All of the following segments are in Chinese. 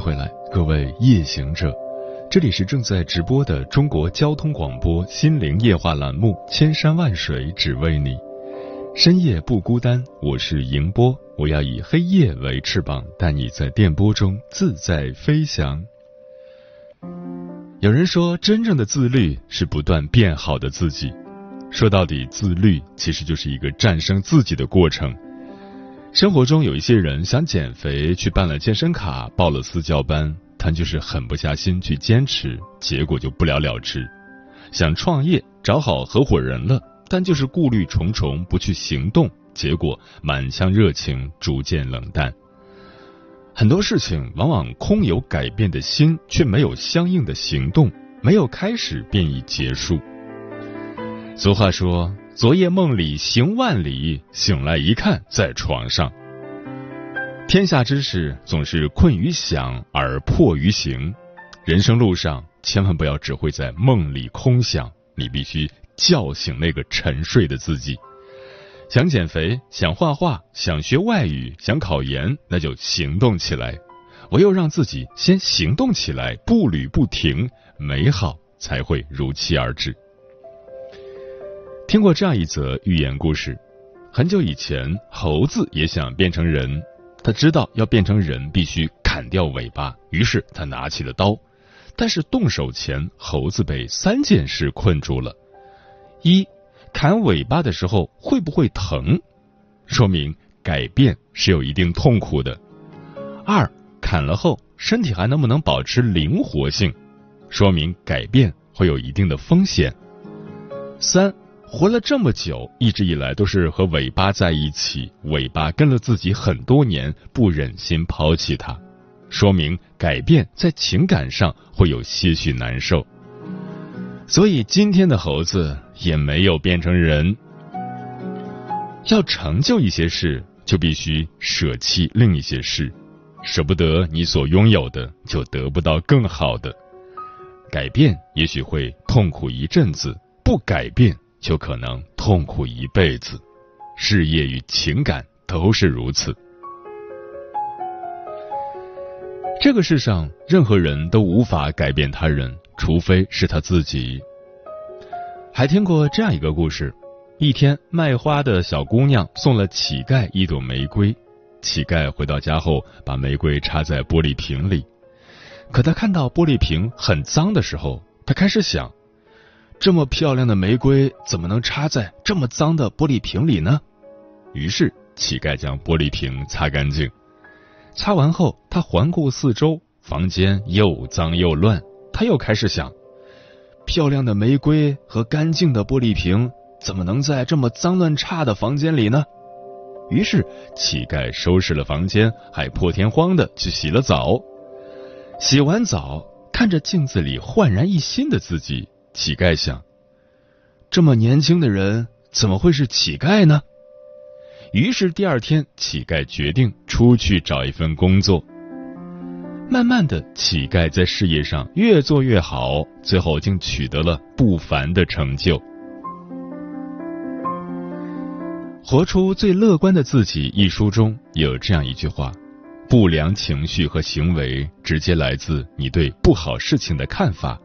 回来，各位夜行者，这里是正在直播的中国交通广播心灵夜话栏目《千山万水只为你》，深夜不孤单，我是迎波，我要以黑夜为翅膀，带你在电波中自在飞翔。有人说，真正的自律是不断变好的自己。说到底，自律其实就是一个战胜自己的过程。生活中有一些人想减肥，去办了健身卡，报了私教班，但就是狠不下心去坚持，结果就不了了之；想创业，找好合伙人了，但就是顾虑重重，不去行动，结果满腔热情逐渐冷淡。很多事情往往空有改变的心，却没有相应的行动，没有开始便已结束。俗话说。昨夜梦里行万里，醒来一看在床上。天下之事总是困于想而迫于行，人生路上千万不要只会在梦里空想，你必须叫醒那个沉睡的自己。想减肥，想画画，想学外语，想考研，那就行动起来。唯有让自己先行动起来，步履不停，美好才会如期而至。听过这样一则寓言故事：很久以前，猴子也想变成人，他知道要变成人必须砍掉尾巴，于是他拿起了刀。但是动手前，猴子被三件事困住了：一，砍尾巴的时候会不会疼？说明改变是有一定痛苦的。二，砍了后身体还能不能保持灵活性？说明改变会有一定的风险。三。活了这么久，一直以来都是和尾巴在一起，尾巴跟了自己很多年，不忍心抛弃它，说明改变在情感上会有些许难受。所以今天的猴子也没有变成人。要成就一些事，就必须舍弃另一些事，舍不得你所拥有的，就得不到更好的。改变也许会痛苦一阵子，不改变。就可能痛苦一辈子，事业与情感都是如此。这个世上，任何人都无法改变他人，除非是他自己。还听过这样一个故事：一天，卖花的小姑娘送了乞丐一朵玫瑰，乞丐回到家后，把玫瑰插在玻璃瓶里。可他看到玻璃瓶很脏的时候，他开始想。这么漂亮的玫瑰怎么能插在这么脏的玻璃瓶里呢？于是乞丐将玻璃瓶擦干净。擦完后，他环顾四周，房间又脏又乱。他又开始想：漂亮的玫瑰和干净的玻璃瓶怎么能在这么脏乱差的房间里呢？于是乞丐收拾了房间，还破天荒的去洗了澡。洗完澡，看着镜子里焕然一新的自己。乞丐想：这么年轻的人怎么会是乞丐呢？于是第二天，乞丐决定出去找一份工作。慢慢的，乞丐在事业上越做越好，最后竟取得了不凡的成就。活出最乐观的自己一书中有这样一句话：不良情绪和行为直接来自你对不好事情的看法。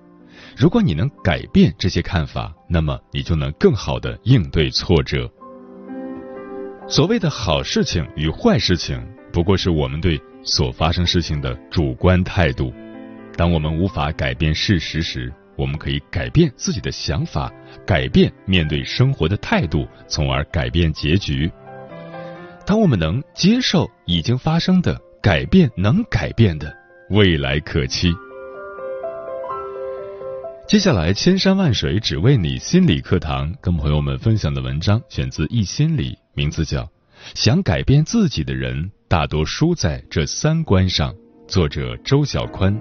如果你能改变这些看法，那么你就能更好的应对挫折。所谓的好事情与坏事情，不过是我们对所发生事情的主观态度。当我们无法改变事实时，我们可以改变自己的想法，改变面对生活的态度，从而改变结局。当我们能接受已经发生的，改变能改变的，未来可期。接下来，千山万水只为你心理课堂，跟朋友们分享的文章选自《一心理》，名字叫《想改变自己的人大多输在这三关上。作者周小宽。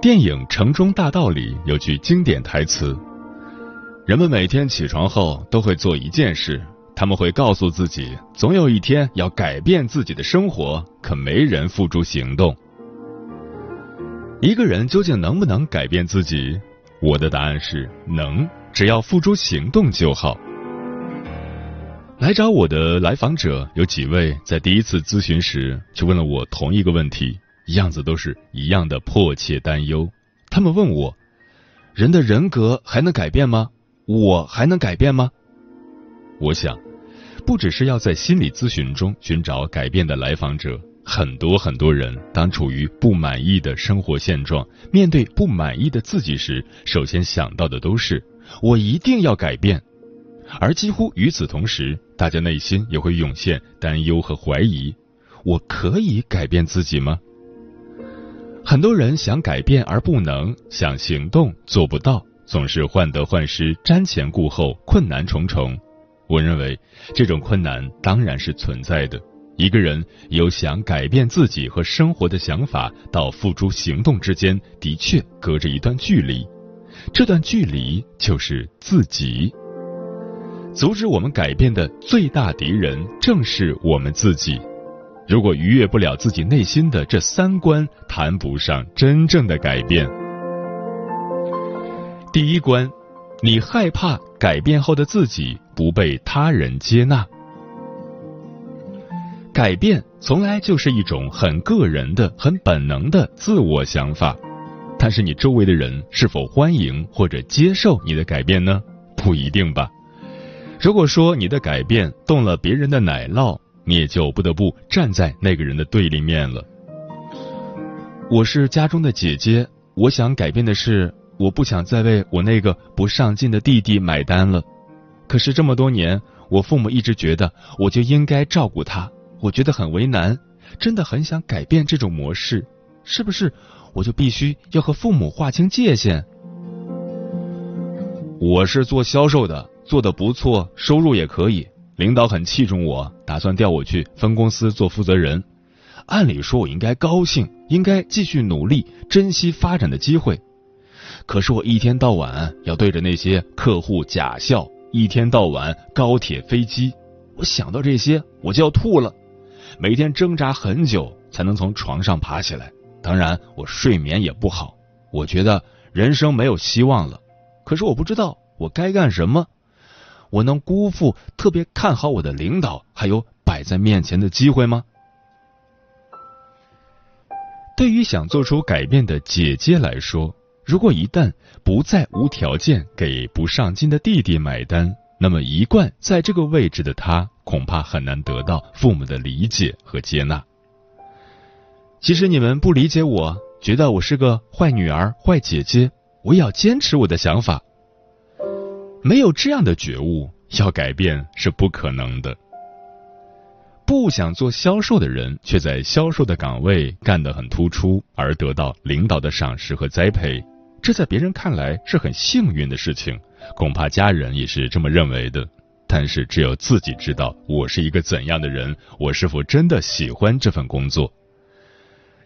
电影《城中大道》里有句经典台词：“人们每天起床后都会做一件事，他们会告诉自己，总有一天要改变自己的生活，可没人付诸行动。一个人究竟能不能改变自己？我的答案是能，只要付诸行动就好。”来找我的来访者有几位，在第一次咨询时就问了我同一个问题。样子都是一样的迫切担忧。他们问我：“人的人格还能改变吗？我还能改变吗？”我想，不只是要在心理咨询中寻找改变的来访者，很多很多人当处于不满意的生活现状，面对不满意的自己时，首先想到的都是“我一定要改变”。而几乎与此同时，大家内心也会涌现担忧和怀疑：“我可以改变自己吗？”很多人想改变而不能，想行动做不到，总是患得患失、瞻前顾后，困难重重。我认为这种困难当然是存在的。一个人有想改变自己和生活的想法，到付诸行动之间，的确隔着一段距离。这段距离就是自己。阻止我们改变的最大敌人，正是我们自己。如果逾越不了自己内心的这三关，谈不上真正的改变。第一关，你害怕改变后的自己不被他人接纳。改变从来就是一种很个人的、很本能的自我想法，但是你周围的人是否欢迎或者接受你的改变呢？不一定吧。如果说你的改变动了别人的奶酪，你也就不得不站在那个人的对立面了。我是家中的姐姐，我想改变的是，我不想再为我那个不上进的弟弟买单了。可是这么多年，我父母一直觉得我就应该照顾他，我觉得很为难，真的很想改变这种模式。是不是我就必须要和父母划清界限？我是做销售的，做的不错，收入也可以。领导很器重我，打算调我去分公司做负责人。按理说，我应该高兴，应该继续努力，珍惜发展的机会。可是我一天到晚要对着那些客户假笑，一天到晚高铁飞机，我想到这些我就要吐了。每天挣扎很久才能从床上爬起来，当然我睡眠也不好。我觉得人生没有希望了。可是我不知道我该干什么。我能辜负特别看好我的领导还有摆在面前的机会吗？对于想做出改变的姐姐来说，如果一旦不再无条件给不上进的弟弟买单，那么一贯在这个位置的他恐怕很难得到父母的理解和接纳。其实你们不理解我，觉得我是个坏女儿、坏姐姐，我也要坚持我的想法。没有这样的觉悟，要改变是不可能的。不想做销售的人，却在销售的岗位干得很突出，而得到领导的赏识和栽培，这在别人看来是很幸运的事情，恐怕家人也是这么认为的。但是只有自己知道，我是一个怎样的人，我是否真的喜欢这份工作。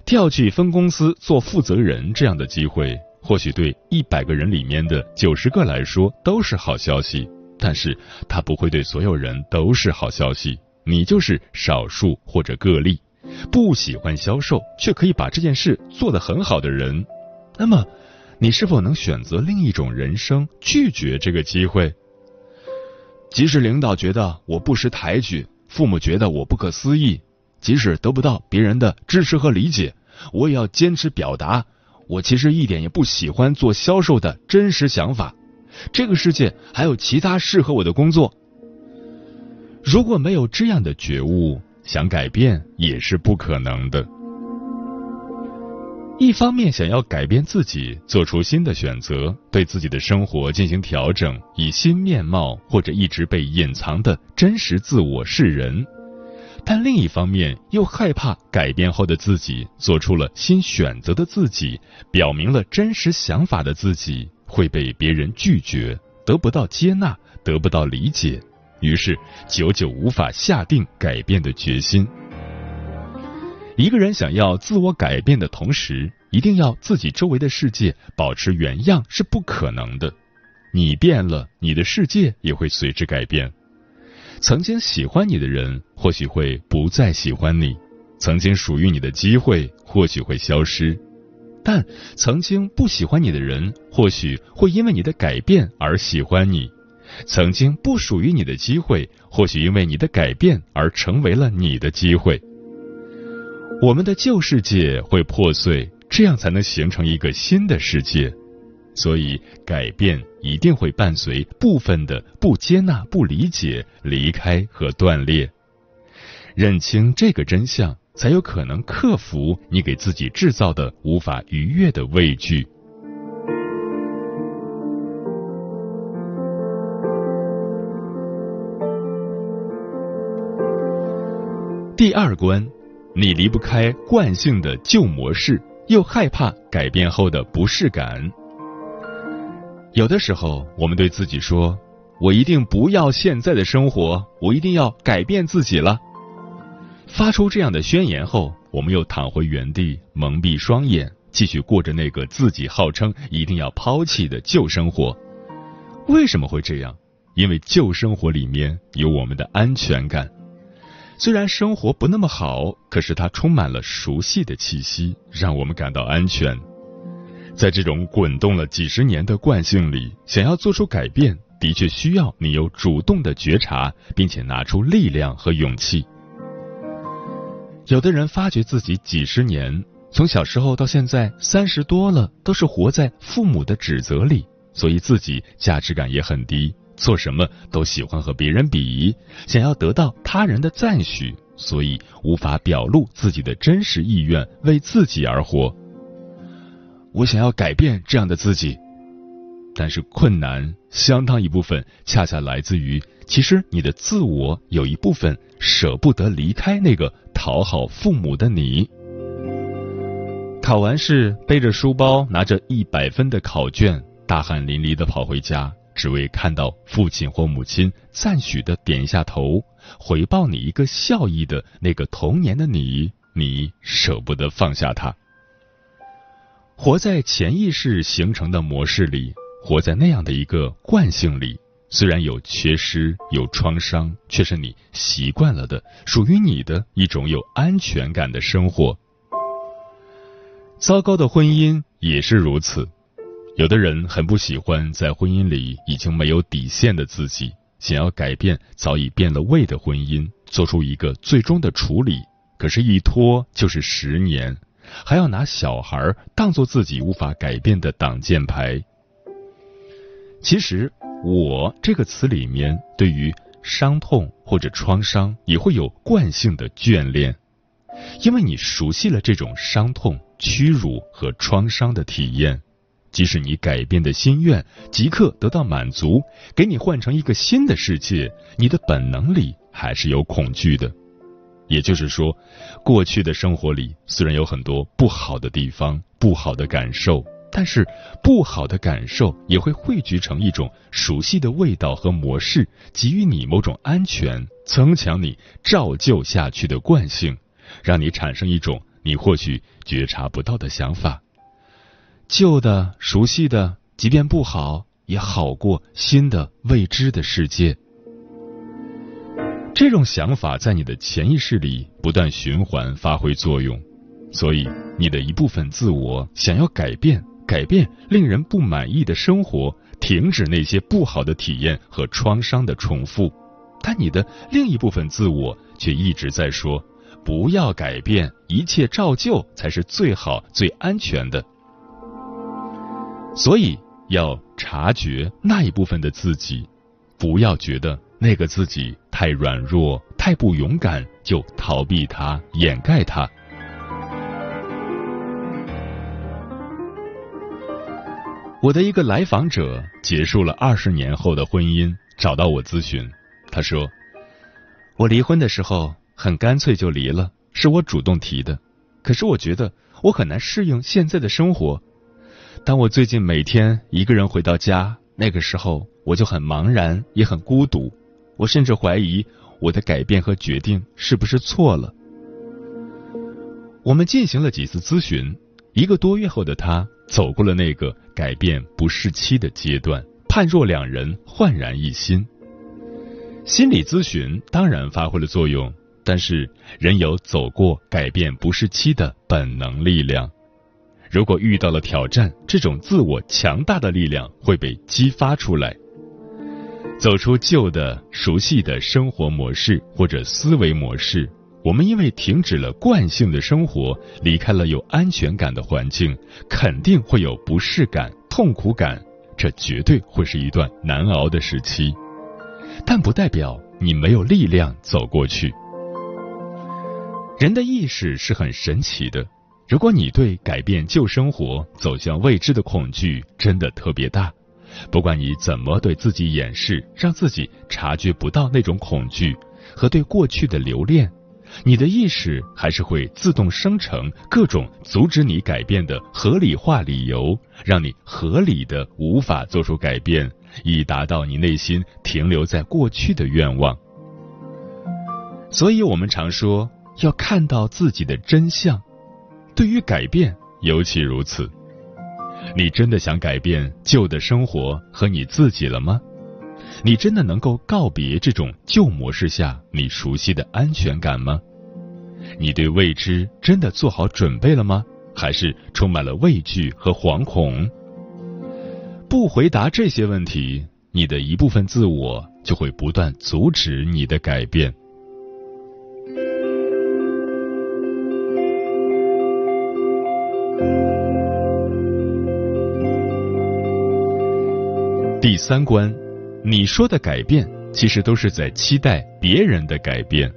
调去分公司做负责人这样的机会。或许对一百个人里面的九十个来说都是好消息，但是他不会对所有人都是好消息。你就是少数或者个例，不喜欢销售却可以把这件事做得很好的人，那么你是否能选择另一种人生，拒绝这个机会？即使领导觉得我不识抬举，父母觉得我不可思议，即使得不到别人的支持和理解，我也要坚持表达。我其实一点也不喜欢做销售的真实想法，这个世界还有其他适合我的工作。如果没有这样的觉悟，想改变也是不可能的。一方面想要改变自己，做出新的选择，对自己的生活进行调整，以新面貌或者一直被隐藏的真实自我示人；但另一方面又害怕改变后的自己做出了新选择的自己，表明了真实想法的自己会被别人拒绝，得不到接纳，得不到理解，于是久久无法下定改变的决心。一个人想要自我改变的同时，一定要自己周围的世界保持原样是不可能的。你变了，你的世界也会随之改变。曾经喜欢你的人，或许会不再喜欢你；曾经属于你的机会，或许会消失；但曾经不喜欢你的人，或许会因为你的改变而喜欢你；曾经不属于你的机会，或许因为你的改变而成为了你的机会。我们的旧世界会破碎，这样才能形成一个新的世界。所以，改变一定会伴随部分的不接纳、不理解、离开和断裂。认清这个真相，才有可能克服你给自己制造的无法逾越的畏惧。第二关，你离不开惯性的旧模式，又害怕改变后的不适感。有的时候，我们对自己说：“我一定不要现在的生活，我一定要改变自己了。”发出这样的宣言后，我们又躺回原地，蒙蔽双眼，继续过着那个自己号称一定要抛弃的旧生活。为什么会这样？因为旧生活里面有我们的安全感。虽然生活不那么好，可是它充满了熟悉的气息，让我们感到安全。在这种滚动了几十年的惯性里，想要做出改变，的确需要你有主动的觉察，并且拿出力量和勇气。有的人发觉自己几十年，从小时候到现在三十多了，都是活在父母的指责里，所以自己价值感也很低，做什么都喜欢和别人比，想要得到他人的赞许，所以无法表露自己的真实意愿，为自己而活。我想要改变这样的自己，但是困难相当一部分恰恰来自于，其实你的自我有一部分舍不得离开那个讨好父母的你。考完试，背着书包，拿着一百分的考卷，大汗淋漓的跑回家，只为看到父亲或母亲赞许的点一下头，回报你一个笑意的那个童年的你，你舍不得放下他。活在潜意识形成的模式里，活在那样的一个惯性里，虽然有缺失、有创伤，却是你习惯了的，属于你的一种有安全感的生活。糟糕的婚姻也是如此，有的人很不喜欢在婚姻里已经没有底线的自己，想要改变早已变了味的婚姻，做出一个最终的处理，可是，一拖就是十年。还要拿小孩当做自己无法改变的挡箭牌。其实，“我”这个词里面，对于伤痛或者创伤，也会有惯性的眷恋，因为你熟悉了这种伤痛、屈辱和创伤的体验。即使你改变的心愿即刻得到满足，给你换成一个新的世界，你的本能里还是有恐惧的。也就是说，过去的生活里虽然有很多不好的地方、不好的感受，但是不好的感受也会汇聚成一种熟悉的味道和模式，给予你某种安全，增强你照旧下去的惯性，让你产生一种你或许觉察不到的想法。旧的、熟悉的，即便不好，也好过新的未知的世界。这种想法在你的潜意识里不断循环发挥作用，所以你的一部分自我想要改变，改变令人不满意的生活，停止那些不好的体验和创伤的重复，但你的另一部分自我却一直在说：不要改变，一切照旧才是最好、最安全的。所以要察觉那一部分的自己，不要觉得。那个自己太软弱、太不勇敢，就逃避他、掩盖他。我的一个来访者结束了二十年后的婚姻，找到我咨询。他说：“我离婚的时候，很干脆就离了，是我主动提的。可是我觉得我很难适应现在的生活。当我最近每天一个人回到家，那个时候我就很茫然，也很孤独。我甚至怀疑我的改变和决定是不是错了。我们进行了几次咨询，一个多月后的他走过了那个改变不适期的阶段，判若两人，焕然一新。心理咨询当然发挥了作用，但是人有走过改变不适期的本能力量。如果遇到了挑战，这种自我强大的力量会被激发出来，走出旧的熟悉的生活模式或者思维模式。我们因为停止了惯性的生活，离开了有安全感的环境，肯定会有不适感、痛苦感，这绝对会是一段难熬的时期。但不代表你没有力量走过去。人的意识是很神奇的，如果你对改变旧生活、走向未知的恐惧真的特别大，不管你怎么对自己掩饰，让自己察觉不到那种恐惧和对过去的留恋。你的意识还是会自动生成各种阻止你改变的合理化理由，让你合理的无法做出改变，以达到你内心停留在过去的愿望。所以，我们常说要看到自己的真相，对于改变尤其如此。你真的想改变旧的生活和你自己了吗？你真的能够告别这种旧模式下你熟悉的安全感吗？你对未知真的做好准备了吗？还是充满了畏惧和惶恐？不回答这些问题，你的一部分自我就会不断阻止你的改变。第三关。你说的改变，其实都是在期待别人的改变。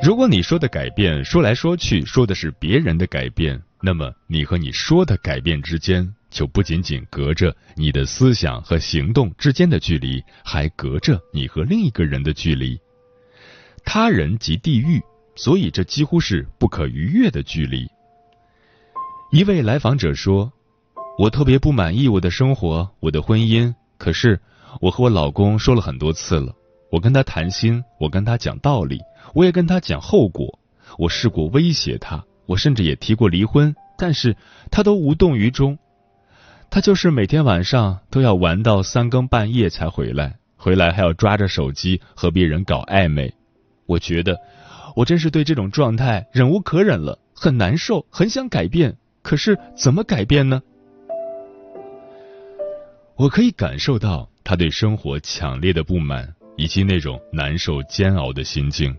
如果你说的改变说来说去说的是别人的改变，那么你和你说的改变之间，就不仅仅隔着你的思想和行动之间的距离，还隔着你和另一个人的距离。他人即地狱，所以这几乎是不可逾越的距离。一位来访者说：“我特别不满意我的生活，我的婚姻，可是。”我和我老公说了很多次了，我跟他谈心，我跟他讲道理，我也跟他讲后果，我试过威胁他，我甚至也提过离婚，但是他都无动于衷。他就是每天晚上都要玩到三更半夜才回来，回来还要抓着手机和别人搞暧昧。我觉得我真是对这种状态忍无可忍了，很难受，很想改变，可是怎么改变呢？我可以感受到。他对生活强烈的不满，以及那种难受煎熬的心境。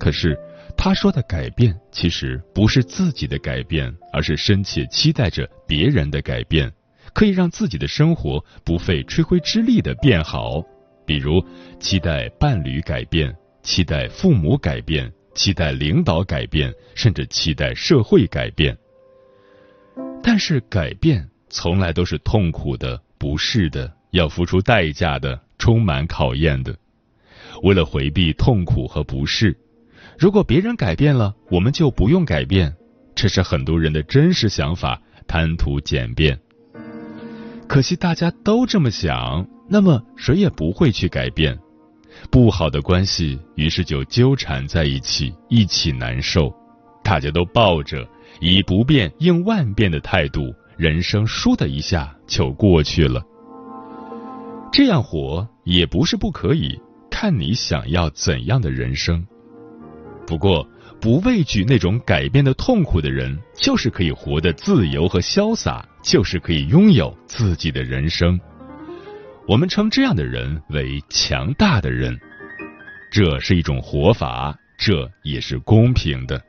可是他说的改变，其实不是自己的改变，而是深切期待着别人的改变，可以让自己的生活不费吹灰之力的变好。比如期待伴侣改变，期待父母改变，期待领导改变，甚至期待社会改变。但是改变从来都是痛苦的、不是的。要付出代价的，充满考验的。为了回避痛苦和不适，如果别人改变了，我们就不用改变。这是很多人的真实想法，贪图简便。可惜大家都这么想，那么谁也不会去改变。不好的关系，于是就纠缠在一起，一起难受。大家都抱着以不变应万变的态度，人生倏的一下就过去了。这样活也不是不可以，看你想要怎样的人生。不过，不畏惧那种改变的痛苦的人，就是可以活得自由和潇洒，就是可以拥有自己的人生。我们称这样的人为强大的人。这是一种活法，这也是公平的。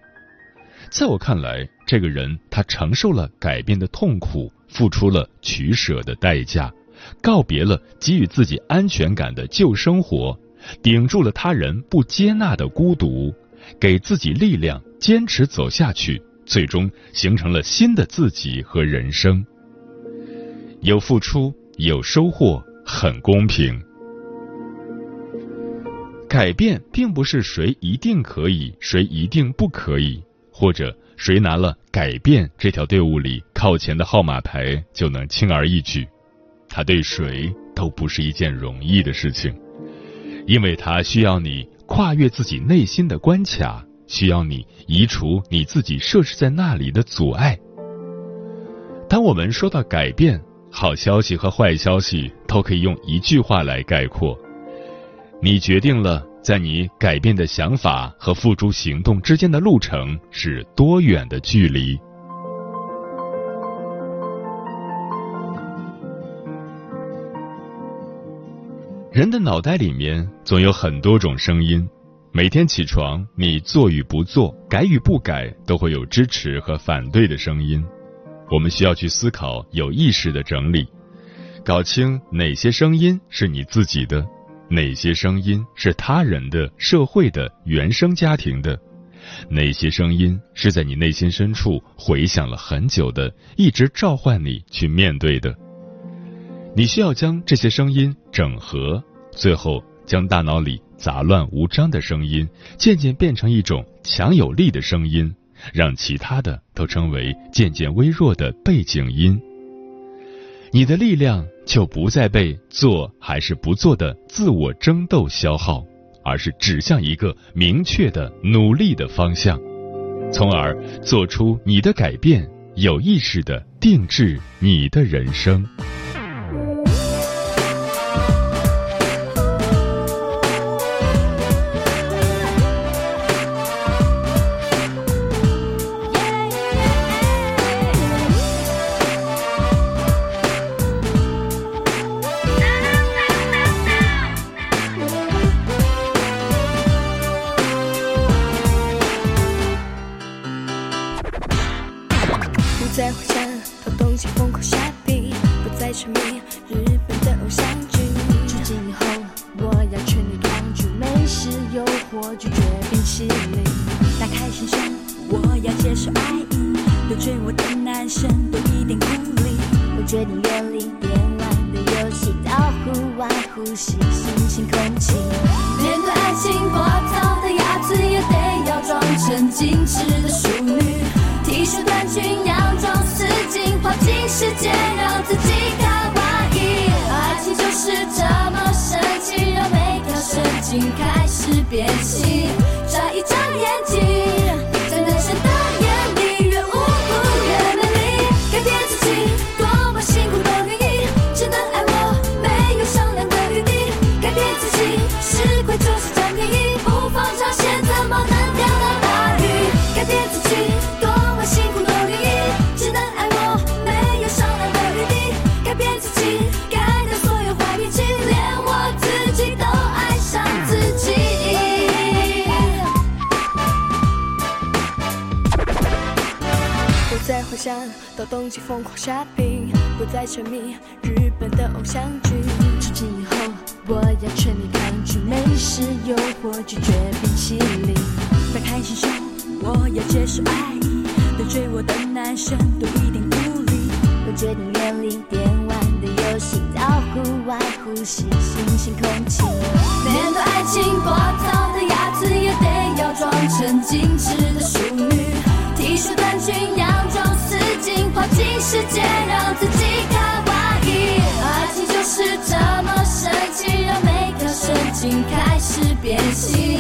在我看来，这个人他承受了改变的痛苦，付出了取舍的代价。告别了给予自己安全感的旧生活，顶住了他人不接纳的孤独，给自己力量，坚持走下去，最终形成了新的自己和人生。有付出，有收获，很公平。改变并不是谁一定可以，谁一定不可以，或者谁拿了改变这条队伍里靠前的号码牌就能轻而易举。它对谁都不是一件容易的事情，因为它需要你跨越自己内心的关卡，需要你移除你自己设置在那里的阻碍。当我们说到改变，好消息和坏消息都可以用一句话来概括。你决定了，在你改变的想法和付诸行动之间的路程是多远的距离。人的脑袋里面总有很多种声音，每天起床，你做与不做，改与不改，都会有支持和反对的声音。我们需要去思考，有意识的整理，搞清哪些声音是你自己的。哪些声音是他人的、社会的、原生家庭的？哪些声音是在你内心深处回响了很久的，一直召唤你去面对的？你需要将这些声音整合，最后将大脑里杂乱无章的声音渐渐变成一种强有力的声音，让其他的都成为渐渐微弱的背景音。你的力量就不再被做还是不做的自我争斗消耗，而是指向一个明确的努力的方向，从而做出你的改变，有意识的定制你的人生。心开始变心，眨一眨眼睛。到冬季疯狂 shopping，不再沉迷日本的偶像剧。从今以后，我要全力抗拒美食诱惑，拒绝冰淇淋。打开心胸，我要接受爱意。对追我的男生多一点鼓励。我决定远离电玩的游戏，到户外呼吸新鲜空气。面对爱情，暴躁的鸭子也得要装成矜持的淑女。新世界，让自己卡哇伊。爱情就是这么神奇，让每条神经开始变形。